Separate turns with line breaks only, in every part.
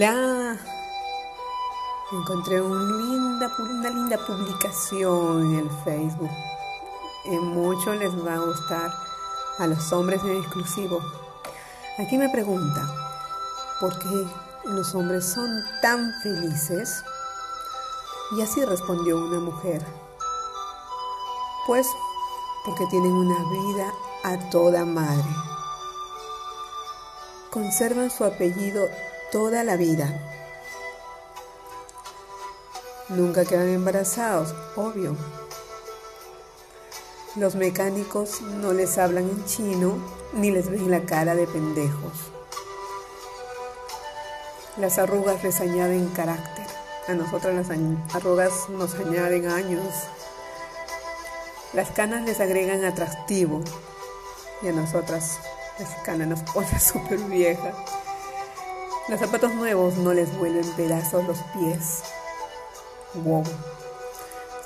Hola, encontré una linda publicación en el Facebook. En mucho les va a gustar a los hombres en exclusivo. Aquí me pregunta, ¿por qué los hombres son tan felices? Y así respondió una mujer. Pues porque tienen una vida a toda madre. Conservan su apellido toda la vida. Nunca quedan embarazados, obvio. Los mecánicos no les hablan en chino ni les ven la cara de pendejos. Las arrugas les añaden carácter. A nosotras las arrugas nos añaden años. Las canas les agregan atractivo. Y a nosotras las canas nos ponen súper viejas. Los zapatos nuevos no les vuelven pedazos los pies. Wow.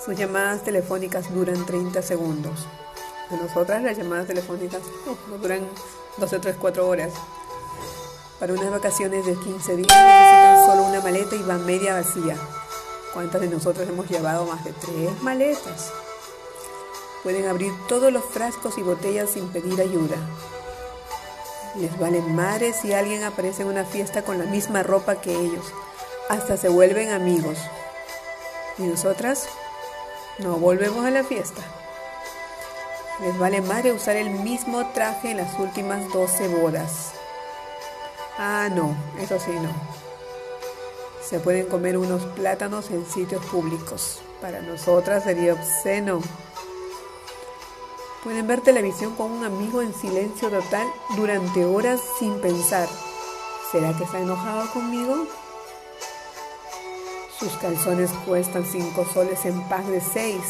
Sus llamadas telefónicas duran 30 segundos. A nosotras las llamadas telefónicas no, duran 12, 3, 4 horas. Para unas vacaciones de 15 días necesitan solo una maleta y van media vacía. ¿Cuántas de nosotros hemos llevado más de tres maletas? Pueden abrir todos los frascos y botellas sin pedir ayuda. Les valen madres si alguien aparece en una fiesta con la misma ropa que ellos. Hasta se vuelven amigos. ¿Y nosotras? No volvemos a la fiesta. Les vale madre usar el mismo traje en las últimas 12 bodas. Ah, no, eso sí no. Se pueden comer unos plátanos en sitios públicos. Para nosotras sería obsceno. Pueden ver televisión con un amigo en silencio total durante horas sin pensar. ¿Será que está enojado conmigo? Sus calzones cuestan cinco soles en paz de seis.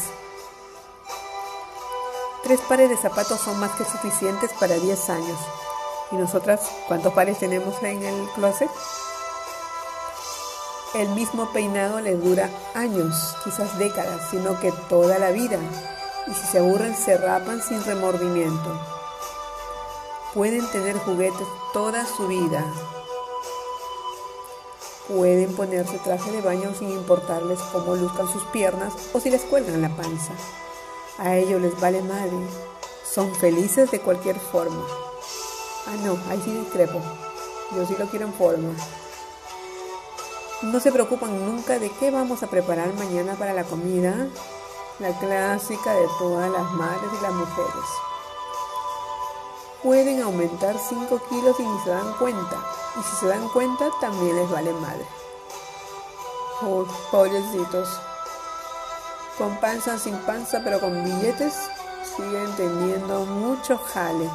Tres pares de zapatos son más que suficientes para 10 años. ¿Y nosotras cuántos pares tenemos en el closet? El mismo peinado les dura años, quizás décadas, sino que toda la vida y si se aburren se rapan sin remordimiento. Pueden tener juguetes toda su vida. Pueden ponerse traje de baño sin importarles cómo luzcan sus piernas o si les cuelgan la panza. A ellos les vale madre. Son felices de cualquier forma. Ah, no, ahí sí discrepo. Yo sí lo quiero en forma. No se preocupan nunca de qué vamos a preparar mañana para la comida la clásica de todas las madres y las mujeres. Pueden aumentar 5 kilos y ni se dan cuenta. Y si se dan cuenta, también les vale madre. Oh, pobrecitos. Con panza, sin panza, pero con billetes, siguen teniendo mucho jale.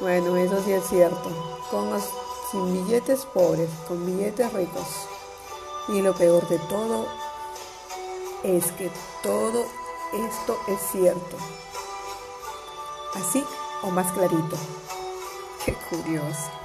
Bueno, eso sí es cierto. Con los sin billetes pobres, con billetes ricos. Y lo peor de todo es que todo esto es cierto. Así o más clarito. Qué curioso.